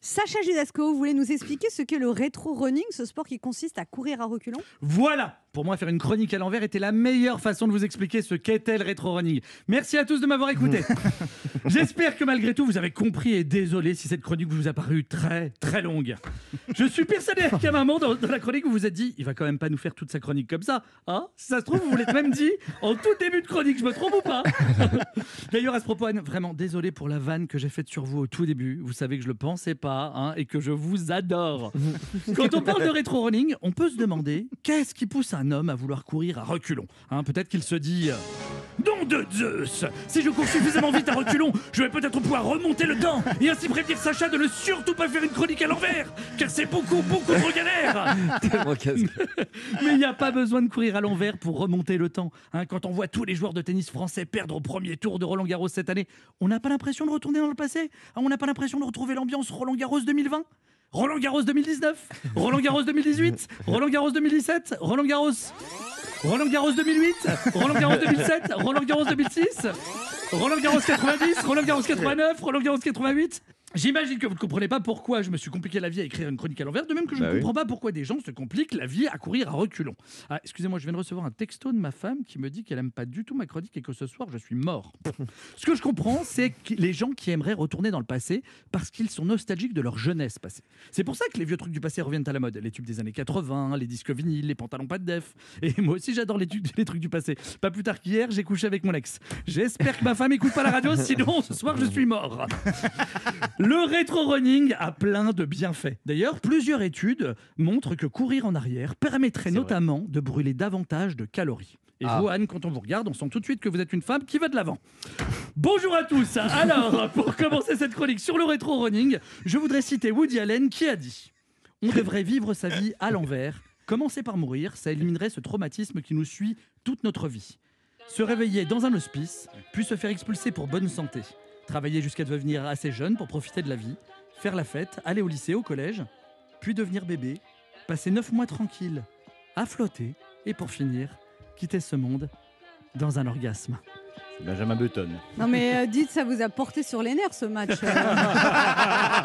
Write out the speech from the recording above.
Sacha Judasco, vous voulez nous expliquer ce qu'est le rétro running, ce sport qui consiste à courir à reculons? Voilà Pour moi, faire une chronique à l'envers était la meilleure façon de vous expliquer ce qu'était le rétro running. Merci à tous de m'avoir écouté. J'espère que malgré tout, vous avez compris et désolé si cette chronique vous a paru très très longue. Je suis persuadé qu'à un moment dans, dans la chronique, vous vous êtes dit, il va quand même pas nous faire toute sa chronique comme ça. Hein? Si ça se trouve, vous vous l'êtes même dit en tout début de chronique, je me trompe ou pas? D'ailleurs, à ce propos, Anne, vraiment désolé pour la vanne que j'ai faite sur vous au tout début. Vous savez que je le pensais pas hein, et que je vous adore. Quand on parle de rétro running, on peut se demander qu'est-ce qui pousse un homme à vouloir courir à reculons. Hein, Peut-être qu'il se dit. euh, Nom de Zeus Si je cours suffisamment vite à reculons, je vais peut-être pouvoir remonter le temps et ainsi prévenir Sacha de ne surtout pas faire une chronique à l'envers, car c'est beaucoup, beaucoup trop galère Mais il n'y a pas besoin de courir à l'envers pour remonter le temps. hein. quand on voit tous les joueurs de tennis français perdre au premier tour de Roland Garros cette année, on n'a pas l'impression de retourner dans le passé Ah, On n'a pas l'impression de retrouver l'ambiance Roland Garros 2020 Roland Garros 2019 Roland Garros 2018 Roland Garros 2017 Roland Garros Roland Garros 2008 Roland Garros 2007 Roland Garros 2006 Roland Garros 90 Roland Garros 89 Roland Garros 88 J'imagine que vous ne comprenez pas pourquoi je me suis compliqué la vie à écrire une chronique à l'envers, de même que je Bah ne oui. comprends pas pourquoi des gens se compliquent la vie à courir à reculons. Ah, excusez-moi, je viens de recevoir un texto de ma femme qui me dit qu'elle aime pas du tout ma chronique et que ce soir je suis mort. Ce que je comprends, c'est que les gens qui aimeraient retourner dans le passé parce qu'ils sont nostalgiques de leur jeunesse passée. C'est pour ça que les vieux trucs du passé reviennent à la mode. Les tubes des années 80, les disques vinyles, les pantalons pas de def. Et moi aussi j'adore les trucs du passé. Pas plus tard qu'hier, j'ai couché avec mon ex. J'espère que ma femme écoute pas la radio, sinon ce soir je suis mort. Le rétro-running a plein de bienfaits. D'ailleurs, plusieurs études montrent que courir en arrière permettrait notamment de brûler davantage de calories. Et Ah. vous, Anne, quand on vous regarde, on sent tout de suite que vous êtes une femme qui va de l'avant. Bonjour à tous. Alors, pour commencer cette chronique sur le rétro-running, je voudrais citer Woody Allen qui a dit On devrait vivre sa vie à l'envers. Commencer par mourir, ça éliminerait ce traumatisme qui nous suit toute notre vie. Se réveiller dans un hospice, puis se faire expulser pour bonne santé. Travailler jusqu'à devenir assez jeune pour profiter de la vie. Faire la fête, aller au lycée, au collège, puis devenir bébé. Passer neuf mois tranquille, à flotter, et pour finir, quitter ce monde dans un orgasme. Benjamin Button. Non mais euh, dites, ça vous a porté sur les nerfs ce match. euh.